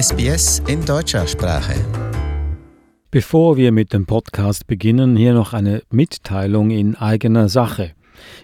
SBS in deutscher Sprache. Bevor wir mit dem Podcast beginnen, hier noch eine Mitteilung in eigener Sache.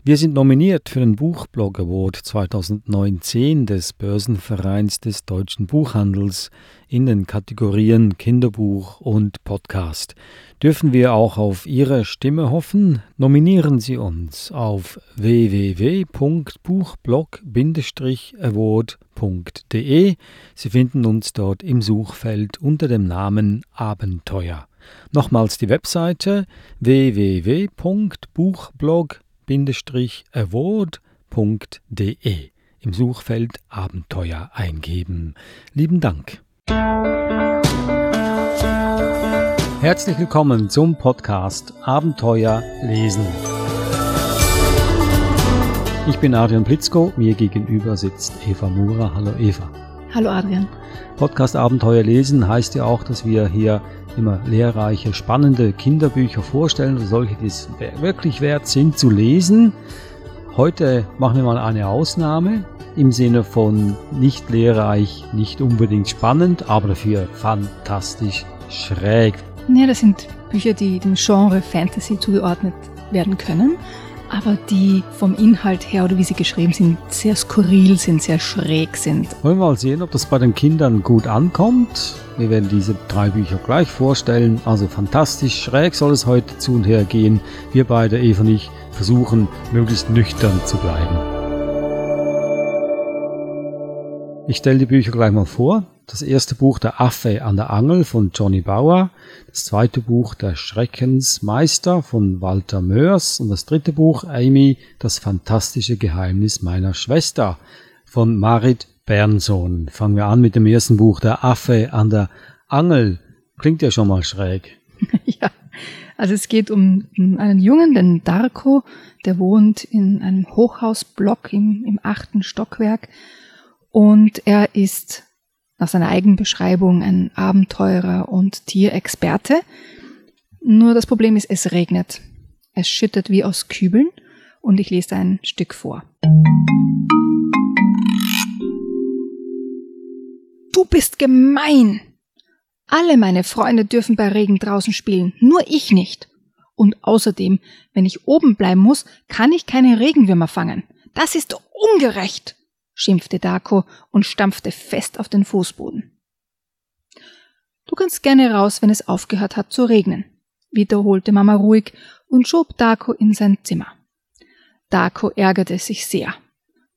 Wir sind nominiert für den Buchblog Award 2019 des Börsenvereins des deutschen Buchhandels in den Kategorien Kinderbuch und Podcast. Dürfen wir auch auf Ihre Stimme hoffen? Nominieren Sie uns auf www.buchblog-award.de. Sie finden uns dort im Suchfeld unter dem Namen Abenteuer. Nochmals die Webseite www.buchblog award.de im Suchfeld Abenteuer eingeben. Lieben Dank. Herzlich willkommen zum Podcast Abenteuer lesen. Ich bin Adrian Blitzko, mir gegenüber sitzt Eva Mura. Hallo Eva. Hallo Adrian. Podcast Abenteuer lesen heißt ja auch, dass wir hier immer lehrreiche, spannende Kinderbücher vorstellen, solche, die es wirklich wert sind zu lesen. Heute machen wir mal eine Ausnahme im Sinne von nicht lehrreich, nicht unbedingt spannend, aber dafür fantastisch schräg. Ja, das sind Bücher, die dem Genre Fantasy zugeordnet werden können aber die vom Inhalt her oder wie sie geschrieben sind, sehr skurril sind, sehr schräg sind. Wollen wir mal sehen, ob das bei den Kindern gut ankommt. Wir werden diese drei Bücher gleich vorstellen. Also fantastisch schräg soll es heute zu und her gehen. Wir beide, Eva und ich, versuchen möglichst nüchtern zu bleiben. Ich stelle die Bücher gleich mal vor. Das erste Buch Der Affe an der Angel von Johnny Bauer, das zweite Buch Der Schreckensmeister von Walter Mörs und das dritte Buch Amy, das fantastische Geheimnis meiner Schwester von Marit Bernsohn. Fangen wir an mit dem ersten Buch Der Affe an der Angel. Klingt ja schon mal schräg. ja, also es geht um einen Jungen, den Darko, der wohnt in einem Hochhausblock im, im achten Stockwerk und er ist nach seiner eigenen Beschreibung ein Abenteurer und Tierexperte. Nur das Problem ist, es regnet. Es schüttet wie aus Kübeln und ich lese ein Stück vor. Du bist gemein! Alle meine Freunde dürfen bei Regen draußen spielen, nur ich nicht. Und außerdem, wenn ich oben bleiben muss, kann ich keine Regenwürmer fangen. Das ist ungerecht schimpfte Dako und stampfte fest auf den Fußboden. Du kannst gerne raus, wenn es aufgehört hat zu regnen, wiederholte Mama ruhig und schob Dako in sein Zimmer. Dako ärgerte sich sehr.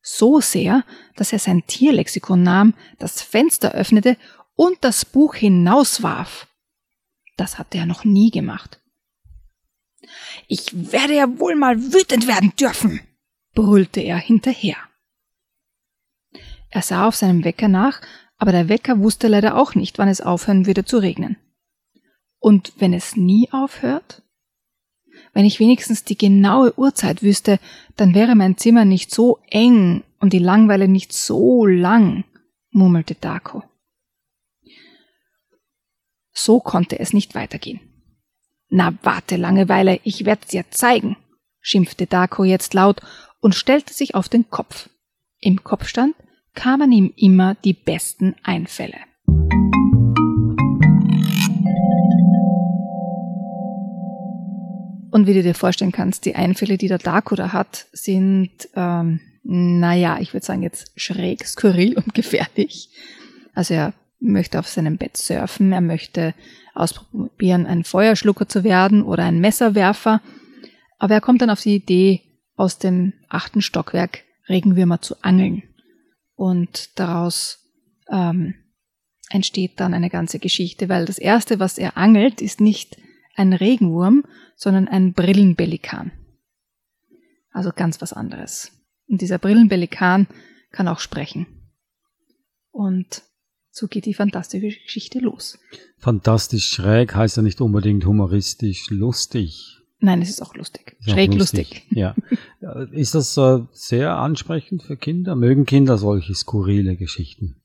So sehr, dass er sein Tierlexikon nahm, das Fenster öffnete und das Buch hinauswarf. Das hatte er noch nie gemacht. Ich werde ja wohl mal wütend werden dürfen, brüllte er hinterher. Er sah auf seinem Wecker nach, aber der Wecker wusste leider auch nicht, wann es aufhören würde zu regnen. Und wenn es nie aufhört? Wenn ich wenigstens die genaue Uhrzeit wüsste, dann wäre mein Zimmer nicht so eng und die Langweile nicht so lang, murmelte Dako. So konnte es nicht weitergehen. Na warte, Langeweile, ich werd's dir zeigen, schimpfte Dako jetzt laut und stellte sich auf den Kopf. Im Kopf stand kamen ihm immer die besten Einfälle. Und wie du dir vorstellen kannst, die Einfälle, die der Darko da hat, sind, ähm, naja, ich würde sagen jetzt schräg, skurril und gefährlich. Also er möchte auf seinem Bett surfen, er möchte ausprobieren, ein Feuerschlucker zu werden oder ein Messerwerfer. Aber er kommt dann auf die Idee, aus dem achten Stockwerk Regenwürmer zu angeln. Und daraus ähm, entsteht dann eine ganze Geschichte, weil das Erste, was er angelt, ist nicht ein Regenwurm, sondern ein Brillenbelikan. Also ganz was anderes. Und dieser Brillenbelikan kann auch sprechen. Und so geht die fantastische Geschichte los. Fantastisch schräg heißt ja nicht unbedingt humoristisch lustig. Nein, es ist auch lustig. Ist Schräg auch lustig. lustig. Ja. Ist das äh, sehr ansprechend für Kinder? Mögen Kinder solche skurrile Geschichten?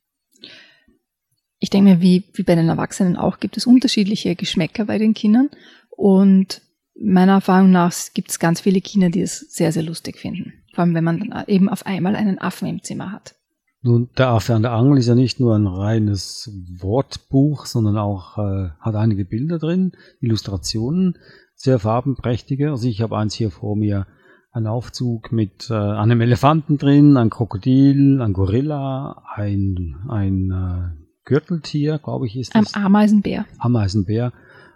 Ich denke mir, wie, wie bei den Erwachsenen auch, gibt es unterschiedliche Geschmäcker bei den Kindern. Und meiner Erfahrung nach gibt es ganz viele Kinder, die es sehr, sehr lustig finden. Vor allem, wenn man dann eben auf einmal einen Affen im Zimmer hat. Nun, der Affe an der Angel ist ja nicht nur ein reines Wortbuch, sondern auch äh, hat einige Bilder drin, Illustrationen, sehr farbenprächtige. Also ich habe eins hier vor mir, ein Aufzug mit äh, einem Elefanten drin, ein Krokodil, ein Gorilla, ein, ein äh, Gürteltier, glaube ich, ist das. Ein Ameisenbär. Ameisenbär.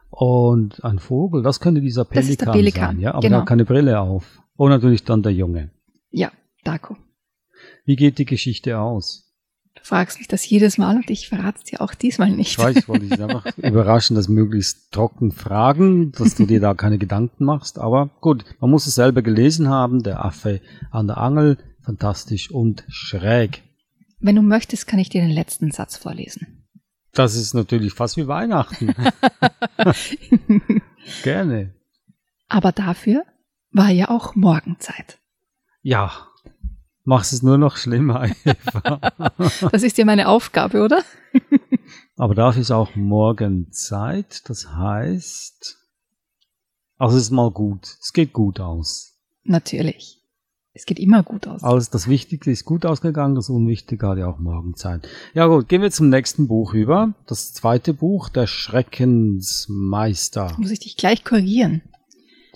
Und ein Vogel, das könnte dieser Pelikan, Das ist der Pelikan, sein, ja, aber genau. der hat keine Brille auf. Und natürlich dann der Junge. Ja, Daco. Wie geht die Geschichte aus? Fragst mich das jedes Mal und ich verrate es dir auch diesmal nicht. Ich weiß, wollte dich einfach überraschen, dass möglichst trocken fragen, dass du dir da keine Gedanken machst. Aber gut, man muss es selber gelesen haben. Der Affe an der Angel, fantastisch und schräg. Wenn du möchtest, kann ich dir den letzten Satz vorlesen. Das ist natürlich fast wie Weihnachten. Gerne. Aber dafür war ja auch Morgenzeit. Ja, machst es nur noch schlimmer, Eva. Das ist ja meine Aufgabe, oder? Aber dafür ist auch Morgenzeit. Das heißt, also es ist mal gut. Es geht gut aus. Natürlich. Es geht immer gut aus. Also das Wichtigste ist gut ausgegangen, das Unwichtige hat ja auch Morgenzeit. Ja gut, gehen wir zum nächsten Buch über. Das zweite Buch, der Schreckensmeister. Muss ich dich gleich korrigieren.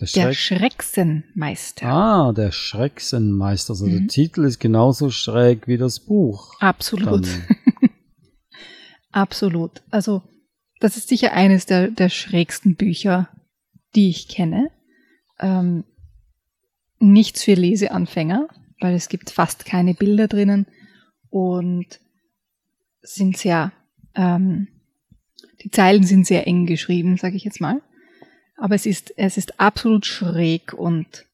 Der Der Schreck Schrecksenmeister. ah, der Schrecksenmeister. Also der Mhm. Titel ist genauso schräg wie das Buch. Absolut. Absolut. Also, das ist sicher eines der, der schrägsten Bücher, die ich kenne. Ähm, nichts für Leseanfänger, weil es gibt fast keine Bilder drinnen und sind sehr, ähm, die Zeilen sind sehr eng geschrieben, sage ich jetzt mal. Aber es ist, es ist absolut schräg und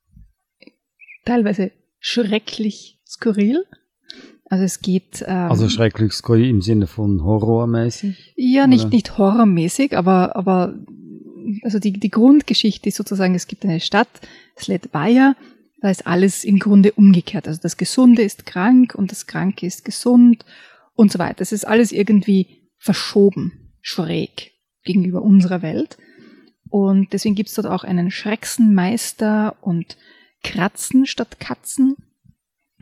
teilweise schrecklich skurril. Also es geht. Ähm, also schrecklich skurril im Sinne von horrormäßig. ja, nicht, Oder? nicht horrormäßig, aber, aber also die, die Grundgeschichte ist sozusagen, es gibt eine Stadt, Sledvaya, da ist alles im Grunde umgekehrt. Also das Gesunde ist krank und das Kranke ist gesund und so weiter. Es ist alles irgendwie verschoben, schräg gegenüber unserer Welt. Und deswegen gibt es dort auch einen Schrecksenmeister und Kratzen statt Katzen.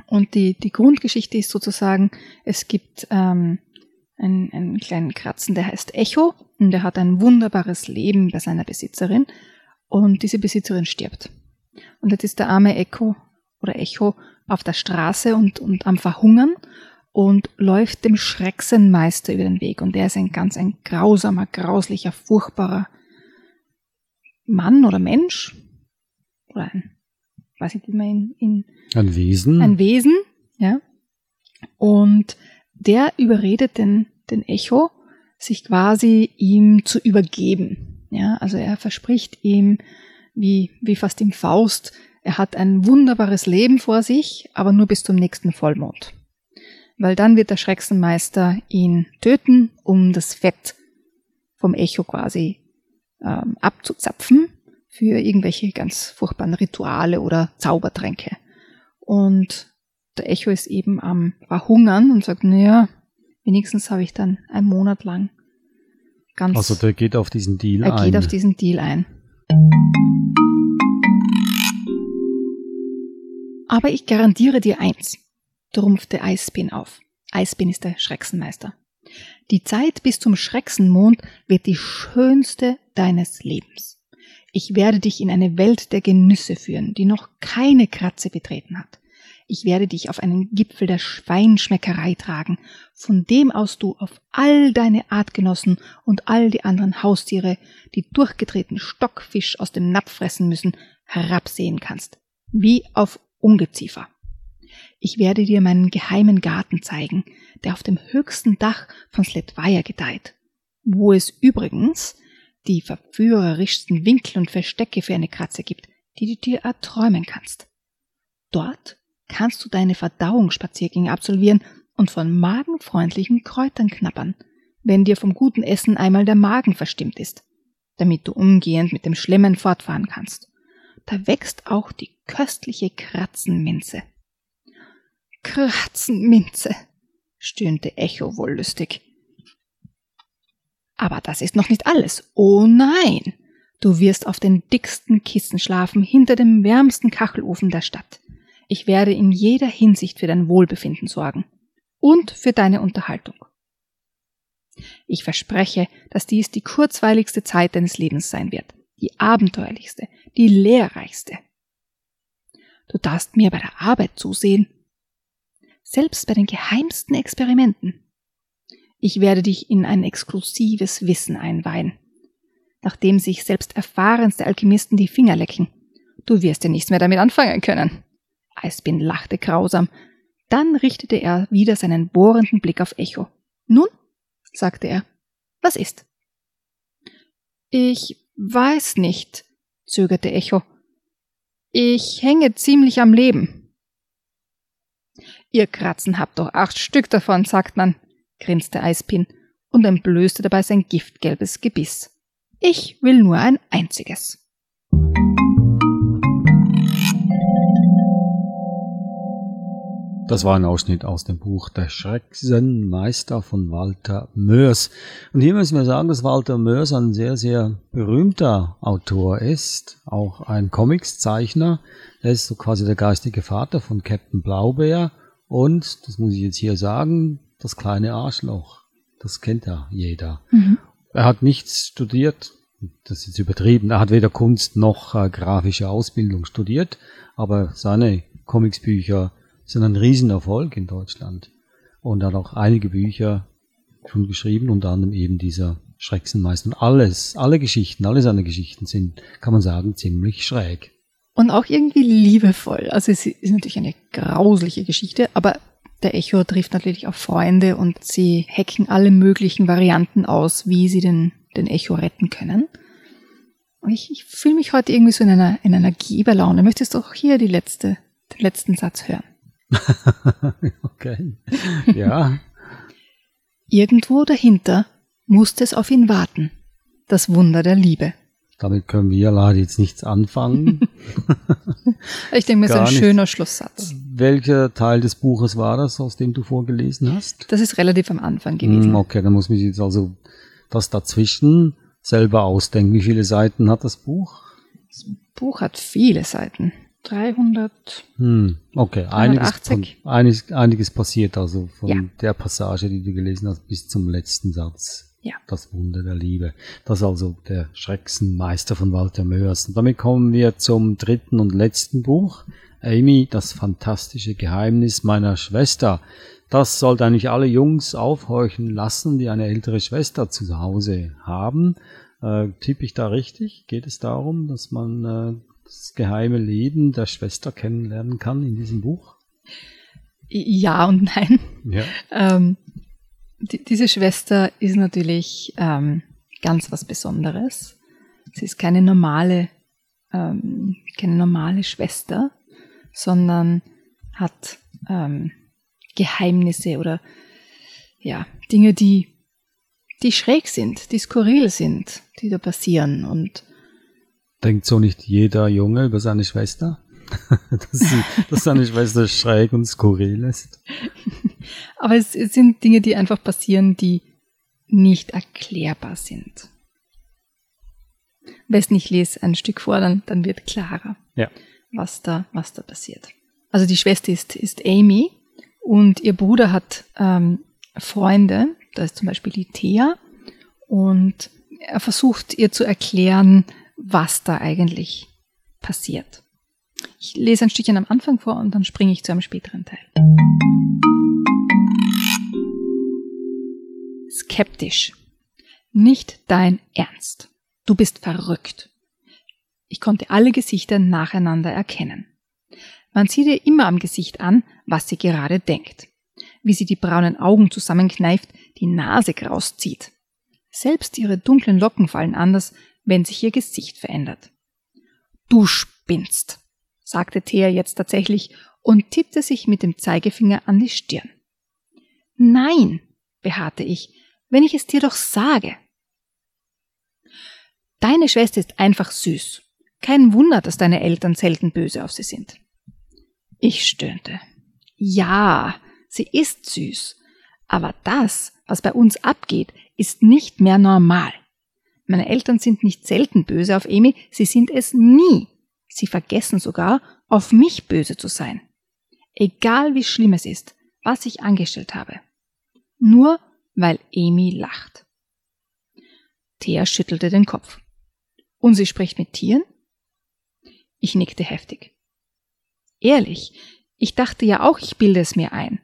Und die, die Grundgeschichte ist sozusagen, es gibt ähm, einen, einen kleinen Kratzen, der heißt Echo und der hat ein wunderbares Leben bei seiner Besitzerin und diese Besitzerin stirbt. Und jetzt ist der arme Echo oder Echo auf der Straße und, und am Verhungern und läuft dem Schrecksenmeister über den Weg. Und der ist ein ganz ein grausamer, grauslicher, furchtbarer Mann oder Mensch oder ein, weiß nicht, wie man ihn, ihn Ein Wesen. ein Wesen, ja. Und der überredet den, den Echo, sich quasi ihm zu übergeben. Ja, also er verspricht ihm, wie, wie fast im Faust, er hat ein wunderbares Leben vor sich, aber nur bis zum nächsten Vollmond. Weil dann wird der Schrecksenmeister ihn töten, um das Fett vom Echo quasi ähm, abzuzapfen für irgendwelche ganz furchtbaren Rituale oder Zaubertränke. Und der Echo ist eben am Verhungern und sagt, naja, wenigstens habe ich dann einen Monat lang ganz, also der geht auf diesen Deal er ein. geht auf diesen Deal ein. Aber ich garantiere dir eins, trumpfte Eisbin auf. Eisbin ist der Schrecksenmeister. Die Zeit bis zum Schrecksenmond wird die schönste deines Lebens. Ich werde dich in eine Welt der Genüsse führen, die noch keine Kratze betreten hat. Ich werde dich auf einen Gipfel der Schweinschmeckerei tragen, von dem aus du auf all deine Artgenossen und all die anderen Haustiere, die durchgedrehten Stockfisch aus dem Napf fressen müssen, herabsehen kannst. Wie auf Ungeziefer. Ich werde dir meinen geheimen Garten zeigen, der auf dem höchsten Dach von Sledvaya gedeiht, wo es übrigens die verführerischsten Winkel und Verstecke für eine Kratze gibt, die du dir erträumen kannst. Dort kannst du deine Verdauungsspaziergänge absolvieren und von magenfreundlichen Kräutern knappern, wenn dir vom guten Essen einmal der Magen verstimmt ist, damit du umgehend mit dem Schlemmen fortfahren kannst. Da wächst auch die köstliche Kratzenminze. Kratzenminze, stöhnte Echo wollüstig. Aber das ist noch nicht alles. Oh nein! Du wirst auf den dicksten Kissen schlafen hinter dem wärmsten Kachelofen der Stadt. Ich werde in jeder Hinsicht für dein Wohlbefinden sorgen. und für deine Unterhaltung. Ich verspreche, dass dies die kurzweiligste Zeit deines Lebens sein wird, die abenteuerlichste, die lehrreichste. Du darfst mir bei der Arbeit zusehen, selbst bei den geheimsten Experimenten. Ich werde dich in ein exklusives Wissen einweihen, nachdem sich selbst erfahrenste Alchemisten die Finger lecken. Du wirst ja nichts mehr damit anfangen können. Eisbin lachte grausam. Dann richtete er wieder seinen bohrenden Blick auf Echo. Nun, sagte er, was ist? Ich weiß nicht, zögerte Echo. Ich hänge ziemlich am Leben. Ihr Kratzen habt doch acht Stück davon, sagt man, grinste Eispin und entblößte dabei sein giftgelbes Gebiss. Ich will nur ein einziges. Das war ein Ausschnitt aus dem Buch Der Schrecksenmeister von Walter Mörs. Und hier müssen wir sagen, dass Walter Mörs ein sehr, sehr berühmter Autor ist, auch ein Comicszeichner. Er ist so quasi der geistige Vater von Captain Blaubeer und, das muss ich jetzt hier sagen, das kleine Arschloch. Das kennt ja jeder. Mhm. Er hat nichts studiert, das ist jetzt übertrieben. Er hat weder Kunst noch äh, grafische Ausbildung studiert, aber seine Comicsbücher sind ein Riesenerfolg in Deutschland. Und er hat auch einige Bücher schon geschrieben, unter anderem eben dieser Schrecksenmeister. Und alles, alle Geschichten, alle seine Geschichten sind, kann man sagen, ziemlich schräg. Und auch irgendwie liebevoll. Also es ist natürlich eine grausliche Geschichte, aber der Echo trifft natürlich auch Freunde und sie hacken alle möglichen Varianten aus, wie sie den, den Echo retten können. Und ich, ich fühle mich heute irgendwie so in einer, in einer Geberlaune. Möchtest du auch hier die letzte, den letzten Satz hören? okay. Ja. Irgendwo dahinter musste es auf ihn warten. Das Wunder der Liebe. Damit können wir leider jetzt nichts anfangen. ich denke mir, ist ein nicht. schöner Schlusssatz. Welcher Teil des Buches war das, aus dem du vorgelesen hast? Das ist relativ am Anfang gewesen. Hm, okay, dann muss man sich jetzt also das dazwischen selber ausdenken. Wie viele Seiten hat das Buch? Das Buch hat viele Seiten. 300. Hm, okay, einiges, einiges, einiges passiert also von ja. der Passage, die du gelesen hast, bis zum letzten Satz. Ja. Das Wunder der Liebe. Das ist also der Schrecksenmeister von Walter Mörs. Und damit kommen wir zum dritten und letzten Buch. Amy, das fantastische Geheimnis meiner Schwester. Das sollte eigentlich alle Jungs aufhorchen lassen, die eine ältere Schwester zu Hause haben. Äh, tippe ich da richtig? Geht es darum, dass man äh, das geheime Leben der Schwester kennenlernen kann in diesem Buch? Ja und nein. Ja. Ähm, die, diese Schwester ist natürlich ähm, ganz was Besonderes. Sie ist keine normale, ähm, keine normale Schwester, sondern hat ähm, Geheimnisse oder ja Dinge, die die schräg sind, die skurril sind, die da passieren und Denkt so nicht jeder Junge über seine Schwester? dass, sie, dass seine Schwester schräg und skurril ist. Aber es, es sind Dinge, die einfach passieren, die nicht erklärbar sind. Besten ich lese ein Stück vor, dann, dann wird klarer, ja. was, da, was da passiert. Also die Schwester ist, ist Amy und ihr Bruder hat ähm, Freunde, da ist zum Beispiel die Thea und er versucht ihr zu erklären, was da eigentlich passiert. Ich lese ein Stückchen am Anfang vor und dann springe ich zu einem späteren Teil. Skeptisch. Nicht dein Ernst. Du bist verrückt. Ich konnte alle Gesichter nacheinander erkennen. Man sieht ihr immer am Gesicht an, was sie gerade denkt. Wie sie die braunen Augen zusammenkneift, die Nase rauszieht. Selbst ihre dunklen Locken fallen anders, wenn sich ihr Gesicht verändert. Du spinnst, sagte Thea jetzt tatsächlich und tippte sich mit dem Zeigefinger an die Stirn. Nein, beharrte ich, wenn ich es dir doch sage. Deine Schwester ist einfach süß. Kein Wunder, dass deine Eltern selten böse auf sie sind. Ich stöhnte. Ja, sie ist süß. Aber das, was bei uns abgeht, ist nicht mehr normal. Meine Eltern sind nicht selten böse auf Amy, sie sind es nie. Sie vergessen sogar, auf mich böse zu sein. Egal wie schlimm es ist, was ich angestellt habe. Nur weil Amy lacht. Thea schüttelte den Kopf. Und sie spricht mit Tieren? Ich nickte heftig. Ehrlich, ich dachte ja auch, ich bilde es mir ein.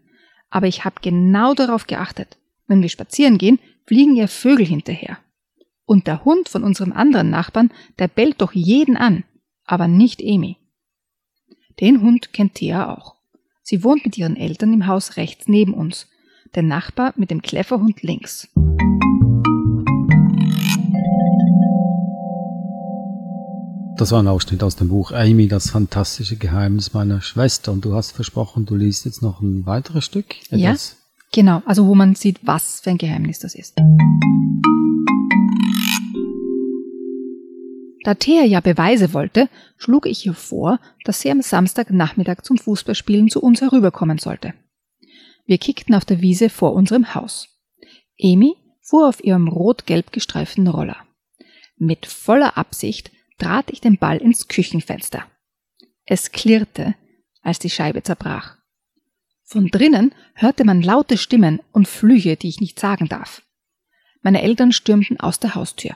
Aber ich habe genau darauf geachtet. Wenn wir spazieren gehen, fliegen ihr Vögel hinterher. Und der Hund von unserem anderen Nachbarn, der bellt doch jeden an, aber nicht Amy. Den Hund kennt Thea auch. Sie wohnt mit ihren Eltern im Haus rechts neben uns, der Nachbar mit dem Kläfferhund links. Das war ein Ausschnitt aus dem Buch Amy, das fantastische Geheimnis meiner Schwester. Und du hast versprochen, du liest jetzt noch ein weiteres Stück. Etwas? Ja, genau. Also wo man sieht, was für ein Geheimnis das ist. Da Thea ja Beweise wollte, schlug ich ihr vor, dass sie am Samstagnachmittag zum Fußballspielen zu uns herüberkommen sollte. Wir kickten auf der Wiese vor unserem Haus. Amy fuhr auf ihrem rot-gelb gestreiften Roller. Mit voller Absicht trat ich den Ball ins Küchenfenster. Es klirrte, als die Scheibe zerbrach. Von drinnen hörte man laute Stimmen und Flüche, die ich nicht sagen darf. Meine Eltern stürmten aus der Haustür.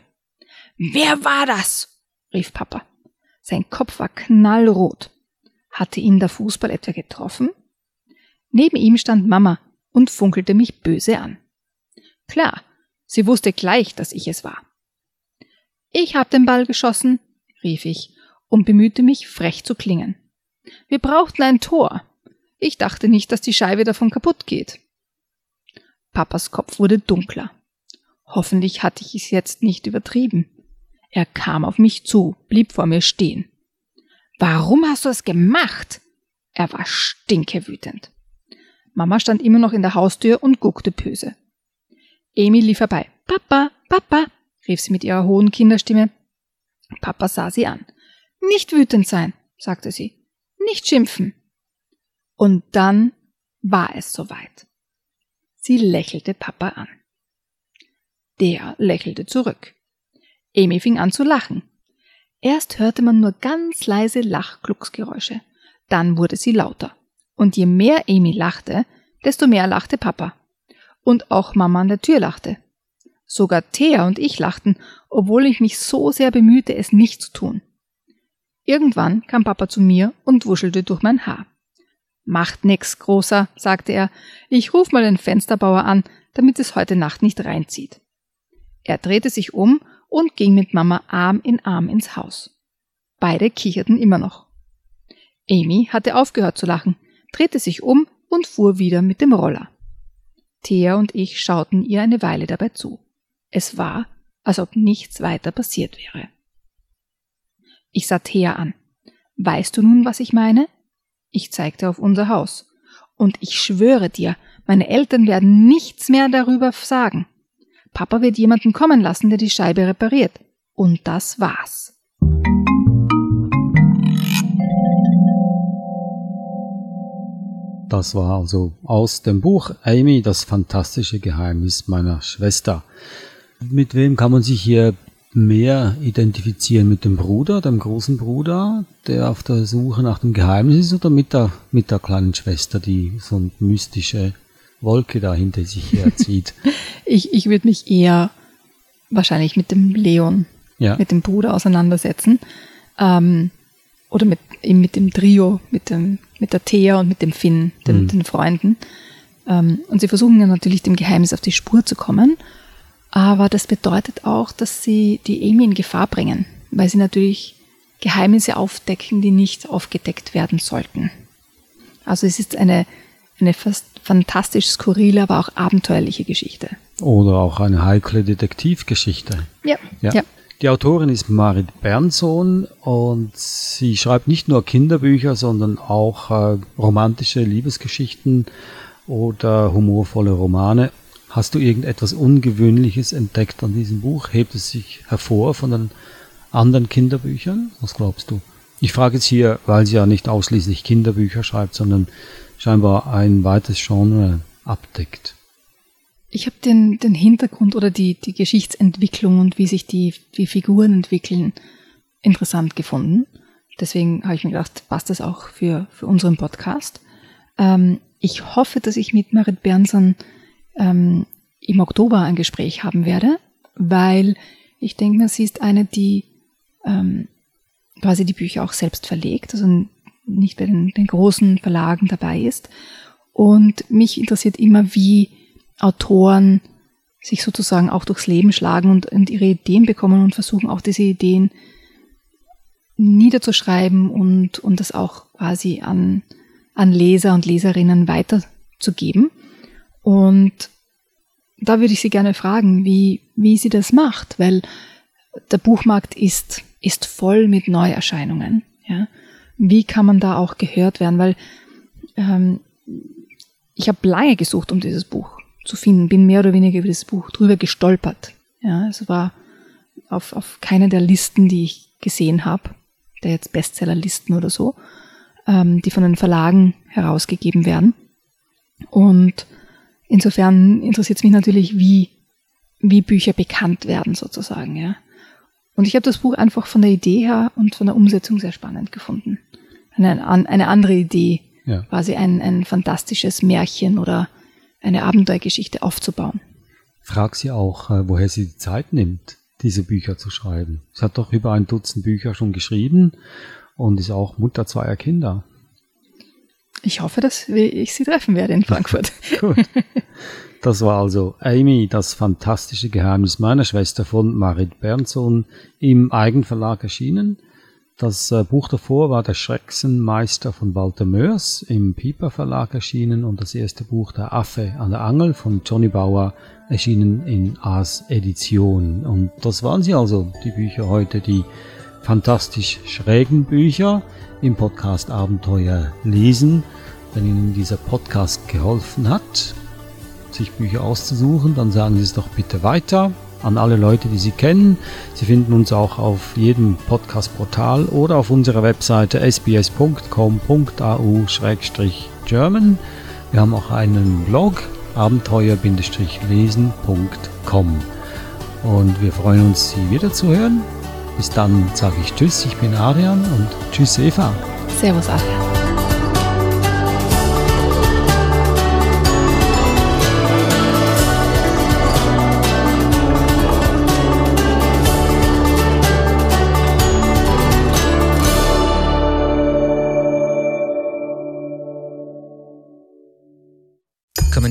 Wer war das? Rief Papa. Sein Kopf war knallrot. Hatte ihn der Fußball etwa getroffen? Neben ihm stand Mama und funkelte mich böse an. Klar, sie wusste gleich, dass ich es war. Ich hab den Ball geschossen, rief ich und bemühte mich, frech zu klingen. Wir brauchten ein Tor. Ich dachte nicht, dass die Scheibe davon kaputt geht. Papas Kopf wurde dunkler. Hoffentlich hatte ich es jetzt nicht übertrieben. Er kam auf mich zu, blieb vor mir stehen. Warum hast du das gemacht? Er war stinkewütend. Mama stand immer noch in der Haustür und guckte böse. Amy lief herbei. Papa, Papa, rief sie mit ihrer hohen Kinderstimme. Papa sah sie an. Nicht wütend sein, sagte sie. Nicht schimpfen. Und dann war es soweit. Sie lächelte Papa an. Der lächelte zurück. Amy fing an zu lachen. Erst hörte man nur ganz leise Lachglucksgeräusche. Dann wurde sie lauter. Und je mehr Amy lachte, desto mehr lachte Papa. Und auch Mama an der Tür lachte. Sogar Thea und ich lachten, obwohl ich mich so sehr bemühte, es nicht zu tun. Irgendwann kam Papa zu mir und wuschelte durch mein Haar. Macht nix, Großer, sagte er. Ich ruf mal den Fensterbauer an, damit es heute Nacht nicht reinzieht. Er drehte sich um und ging mit Mama Arm in Arm ins Haus. Beide kicherten immer noch. Amy hatte aufgehört zu lachen, drehte sich um und fuhr wieder mit dem Roller. Thea und ich schauten ihr eine Weile dabei zu. Es war, als ob nichts weiter passiert wäre. Ich sah Thea an. Weißt du nun, was ich meine? Ich zeigte auf unser Haus. Und ich schwöre dir, meine Eltern werden nichts mehr darüber sagen. Papa wird jemanden kommen lassen, der die Scheibe repariert. Und das war's. Das war also aus dem Buch Amy, das fantastische Geheimnis meiner Schwester. Mit wem kann man sich hier mehr identifizieren? Mit dem Bruder, dem großen Bruder, der auf der Suche nach dem Geheimnis ist, oder mit der, mit der kleinen Schwester, die so eine mystische Wolke da hinter sich herzieht? ich ich würde mich eher wahrscheinlich mit dem Leon, ja. mit dem Bruder auseinandersetzen. Ähm, oder mit, eben mit dem Trio, mit, dem, mit der Thea und mit dem Finn, den, mhm. den Freunden. Ähm, und sie versuchen ja natürlich dem Geheimnis auf die Spur zu kommen. Aber das bedeutet auch, dass sie die Amy in Gefahr bringen, weil sie natürlich Geheimnisse aufdecken, die nicht aufgedeckt werden sollten. Also es ist eine, eine fast fantastisch skurrile, aber auch abenteuerliche Geschichte. Oder auch eine heikle Detektivgeschichte. Ja, ja. ja. Die Autorin ist Marit Bernsohn und sie schreibt nicht nur Kinderbücher, sondern auch äh, romantische Liebesgeschichten oder humorvolle Romane. Hast du irgendetwas Ungewöhnliches entdeckt an diesem Buch? Hebt es sich hervor von den anderen Kinderbüchern? Was glaubst du? Ich frage jetzt hier, weil sie ja nicht ausschließlich Kinderbücher schreibt, sondern scheinbar ein weites Genre abdeckt. Ich habe den, den Hintergrund oder die, die Geschichtsentwicklung und wie sich die, die Figuren entwickeln interessant gefunden. Deswegen habe ich mir gedacht, passt das auch für, für unseren Podcast. Ähm, ich hoffe, dass ich mit Marit Bernson ähm, im Oktober ein Gespräch haben werde, weil ich denke mir, sie ist eine, die ähm, quasi die Bücher auch selbst verlegt, also nicht bei den, den großen Verlagen dabei ist. Und mich interessiert immer, wie Autoren sich sozusagen auch durchs Leben schlagen und, und ihre Ideen bekommen und versuchen auch diese Ideen niederzuschreiben und, und das auch quasi an, an Leser und Leserinnen weiterzugeben. Und da würde ich Sie gerne fragen, wie, wie sie das macht, weil der Buchmarkt ist, ist voll mit Neuerscheinungen. Ja? Wie kann man da auch gehört werden? Weil ähm, ich habe lange gesucht, um dieses Buch zu finden, bin mehr oder weniger über das Buch drüber gestolpert. Ja, es war auf, auf keine der Listen, die ich gesehen habe, der jetzt Bestsellerlisten oder so, ähm, die von den Verlagen herausgegeben werden. Und insofern interessiert es mich natürlich, wie, wie Bücher bekannt werden sozusagen. Ja. Und ich habe das Buch einfach von der Idee her und von der Umsetzung sehr spannend gefunden. Eine, eine andere Idee, ja. quasi ein, ein fantastisches Märchen oder eine Abenteuergeschichte aufzubauen. Frag sie auch, äh, woher sie die Zeit nimmt, diese Bücher zu schreiben. Sie hat doch über ein Dutzend Bücher schon geschrieben und ist auch Mutter zweier Kinder. Ich hoffe, dass ich sie treffen werde in Frankfurt. Gut. Das war also Amy, das fantastische Geheimnis meiner Schwester von Marit Bernsohn im Eigenverlag erschienen. Das äh, Buch davor war Der Schrecksenmeister von Walter Mörs im Piper Verlag erschienen und das erste Buch Der Affe an der Angel von Johnny Bauer erschienen in Aas Edition. Und das waren sie also, die Bücher heute, die fantastisch schrägen Bücher im Podcast Abenteuer lesen. Wenn Ihnen dieser Podcast geholfen hat, sich Bücher auszusuchen, dann sagen Sie es doch bitte weiter an alle Leute, die Sie kennen. Sie finden uns auch auf jedem Podcast-Portal oder auf unserer Webseite sbs.com.au-german. Wir haben auch einen Blog abenteuer-lesen.com und wir freuen uns, Sie wiederzuhören. Bis dann sage ich Tschüss, ich bin Arian und Tschüss Eva. Servus Arian.